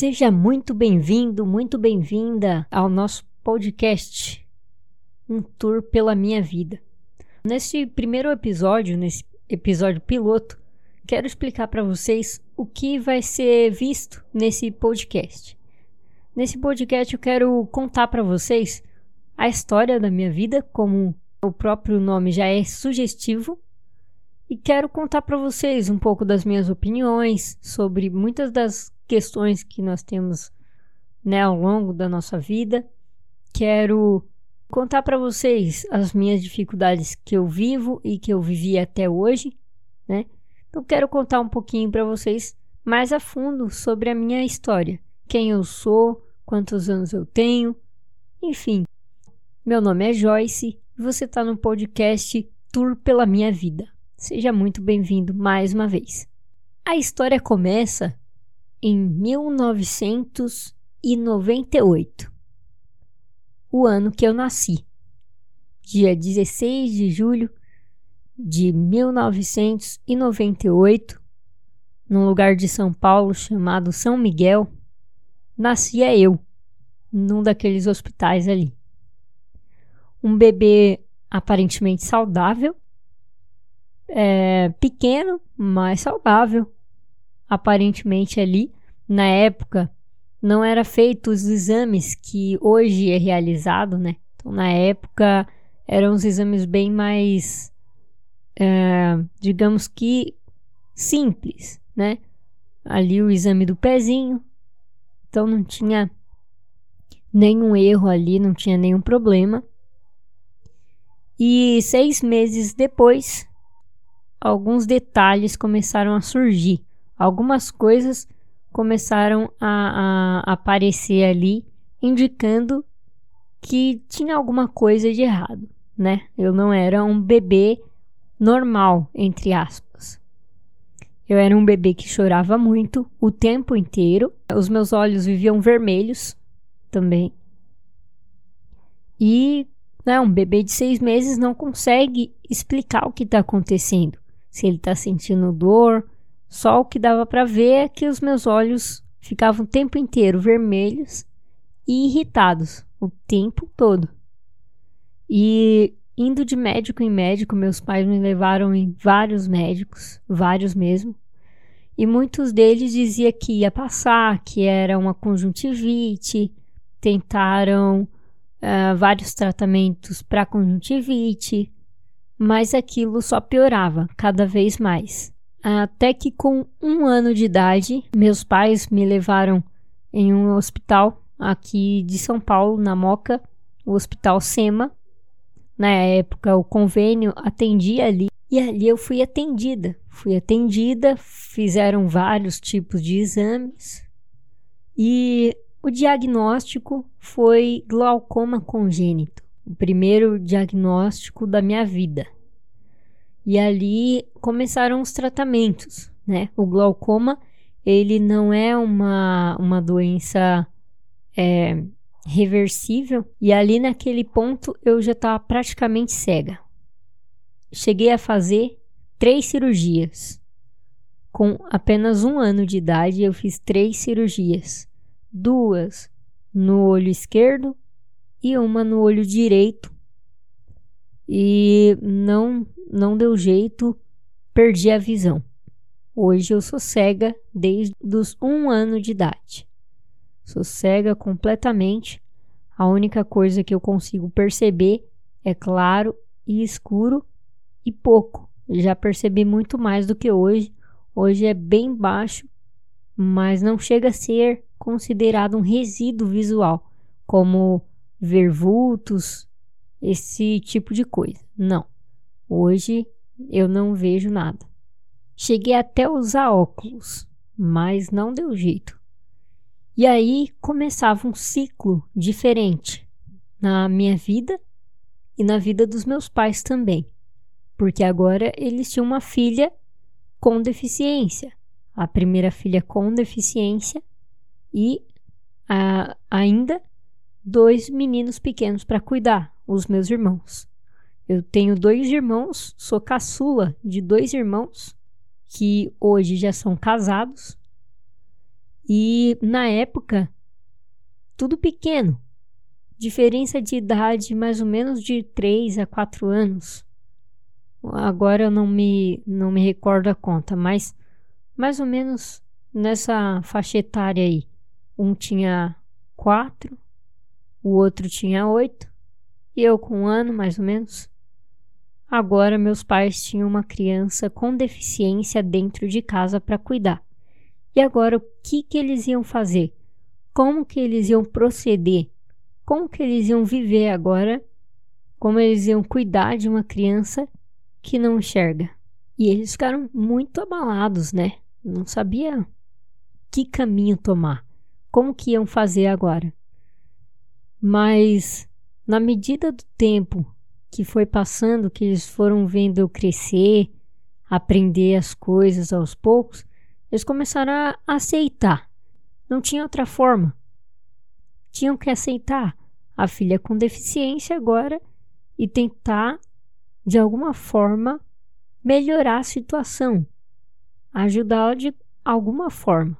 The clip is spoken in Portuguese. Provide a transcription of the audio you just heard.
Seja muito bem-vindo, muito bem-vinda ao nosso podcast Um Tour pela Minha Vida. Nesse primeiro episódio, nesse episódio piloto, quero explicar para vocês o que vai ser visto nesse podcast. Nesse podcast eu quero contar para vocês a história da minha vida, como o próprio nome já é sugestivo, e quero contar para vocês um pouco das minhas opiniões sobre muitas das questões que nós temos né, ao longo da nossa vida. Quero contar para vocês as minhas dificuldades que eu vivo e que eu vivi até hoje, né? Então quero contar um pouquinho para vocês mais a fundo sobre a minha história, quem eu sou, quantos anos eu tenho, enfim. Meu nome é Joyce e você está no podcast Tour pela Minha Vida. Seja muito bem-vindo mais uma vez. A história começa em 1998, o ano que eu nasci, dia 16 de julho de 1998, num lugar de São Paulo chamado São Miguel, nascia eu, num daqueles hospitais ali. Um bebê aparentemente saudável, é, pequeno, mas saudável, aparentemente ali. Na época, não era feito os exames que hoje é realizado, né? Então, na época, eram os exames bem mais, é, digamos que simples, né? Ali o exame do pezinho, então não tinha nenhum erro ali, não tinha nenhum problema. E seis meses depois, alguns detalhes começaram a surgir algumas coisas começaram a, a aparecer ali, indicando que tinha alguma coisa de errado, né? Eu não era um bebê normal, entre aspas. Eu era um bebê que chorava muito o tempo inteiro. Os meus olhos viviam vermelhos também. E né, um bebê de seis meses não consegue explicar o que está acontecendo. Se ele está sentindo dor, só o que dava para ver é que os meus olhos ficavam o tempo inteiro vermelhos e irritados o tempo todo. E indo de médico em médico, meus pais me levaram em vários médicos, vários mesmo. E muitos deles diziam que ia passar, que era uma conjuntivite, tentaram uh, vários tratamentos para conjuntivite, mas aquilo só piorava cada vez mais. Até que com um ano de idade, meus pais me levaram em um hospital aqui de São Paulo, na Moca, o Hospital SEMA. Na época, o convênio atendia ali e ali eu fui atendida. Fui atendida, fizeram vários tipos de exames e o diagnóstico foi glaucoma congênito, o primeiro diagnóstico da minha vida. E ali começaram os tratamentos, né? O glaucoma, ele não é uma, uma doença é, reversível. E ali naquele ponto eu já estava praticamente cega. Cheguei a fazer três cirurgias. Com apenas um ano de idade, eu fiz três cirurgias: duas no olho esquerdo e uma no olho direito. E não não deu jeito, perdi a visão. Hoje eu sou cega desde os um ano de idade. Sou cega completamente. A única coisa que eu consigo perceber é claro e escuro e pouco. Já percebi muito mais do que hoje. Hoje é bem baixo, mas não chega a ser considerado um resíduo visual, como ver vultos, esse tipo de coisa. Não. Hoje eu não vejo nada. Cheguei até a usar óculos, mas não deu jeito. E aí começava um ciclo diferente na minha vida e na vida dos meus pais também, porque agora eles tinham uma filha com deficiência, a primeira filha com deficiência e a, ainda dois meninos pequenos para cuidar, os meus irmãos. Eu tenho dois irmãos, sou caçula de dois irmãos que hoje já são casados. E na época, tudo pequeno. Diferença de idade mais ou menos de 3 a 4 anos. Agora eu não me, não me recordo a conta, mas mais ou menos nessa faixa etária aí. Um tinha 4, o outro tinha 8, e eu com um ano mais ou menos. Agora meus pais tinham uma criança com deficiência dentro de casa para cuidar. E agora o que, que eles iam fazer? Como que eles iam proceder? Como que eles iam viver agora? Como eles iam cuidar de uma criança que não enxerga? E eles ficaram muito abalados, né? Não sabia que caminho tomar, como que iam fazer agora. Mas na medida do tempo que foi passando, que eles foram vendo eu crescer, aprender as coisas aos poucos, eles começaram a aceitar. Não tinha outra forma. Tinham que aceitar a filha com deficiência agora e tentar, de alguma forma, melhorar a situação, ajudá-la de alguma forma.